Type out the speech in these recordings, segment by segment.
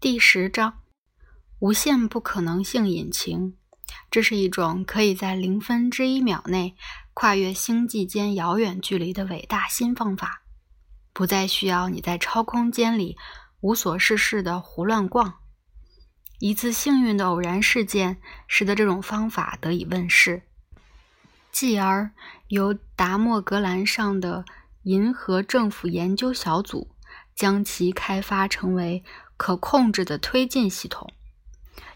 第十章：无限不可能性引擎。这是一种可以在零分之一秒内跨越星际间遥远距离的伟大新方法，不再需要你在超空间里无所事事的胡乱逛。一次幸运的偶然事件使得这种方法得以问世，继而由达莫格兰上的银河政府研究小组将其开发成为。可控制的推进系统。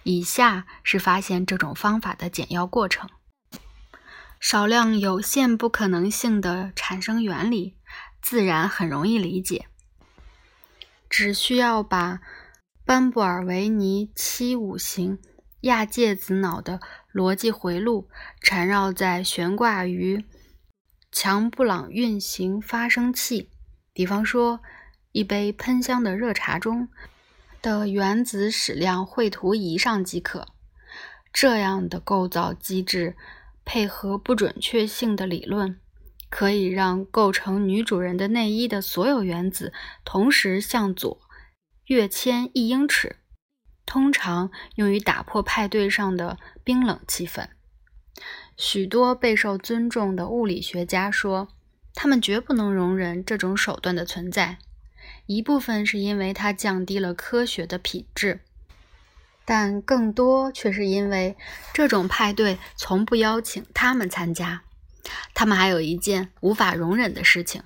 以下是发现这种方法的简要过程：少量有限不可能性的产生原理，自然很容易理解。只需要把班布尔维尼七五型亚介子脑的逻辑回路缠绕在悬挂于强布朗运行发生器，比方说一杯喷香的热茶中。的原子矢量绘图仪上即可。这样的构造机制配合不准确性的理论，可以让构成女主人的内衣的所有原子同时向左跃迁一英尺，通常用于打破派对上的冰冷气氛。许多备受尊重的物理学家说，他们绝不能容忍这种手段的存在。一部分是因为它降低了科学的品质，但更多却是因为这种派对从不邀请他们参加。他们还有一件无法容忍的事情，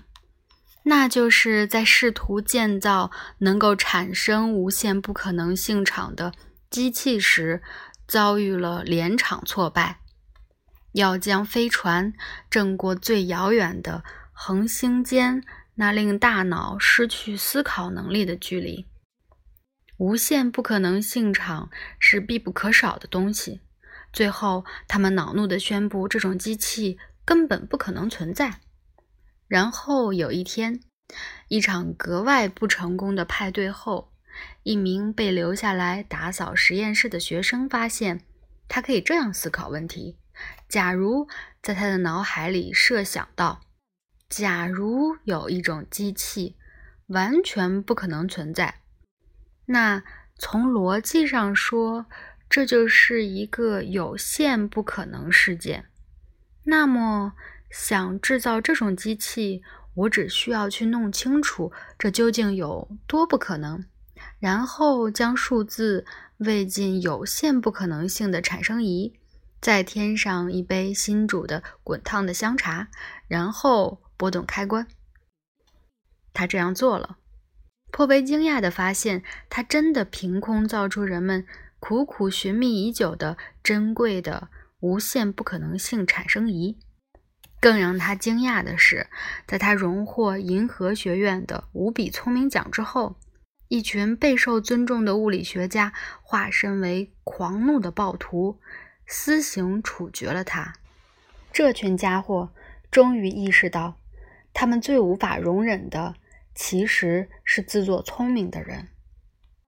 那就是在试图建造能够产生无限不可能性场的机器时，遭遇了连场挫败。要将飞船挣过最遥远的恒星间。那令大脑失去思考能力的距离，无限不可能性场是必不可少的东西。最后，他们恼怒地宣布，这种机器根本不可能存在。然后有一天，一场格外不成功的派对后，一名被留下来打扫实验室的学生发现，他可以这样思考问题：假如在他的脑海里设想到。假如有一种机器完全不可能存在，那从逻辑上说，这就是一个有限不可能事件。那么，想制造这种机器，我只需要去弄清楚这究竟有多不可能，然后将数字喂进有限不可能性的产生仪，再添上一杯新煮的滚烫的香茶，然后。拨动开关，他这样做了，颇为惊讶地发现，他真的凭空造出人们苦苦寻觅已久的珍贵的无限不可能性产生仪。更让他惊讶的是，在他荣获银河学院的无比聪明奖之后，一群备受尊重的物理学家化身为狂怒的暴徒，私刑处决了他。这群家伙终于意识到。他们最无法容忍的，其实是自作聪明的人。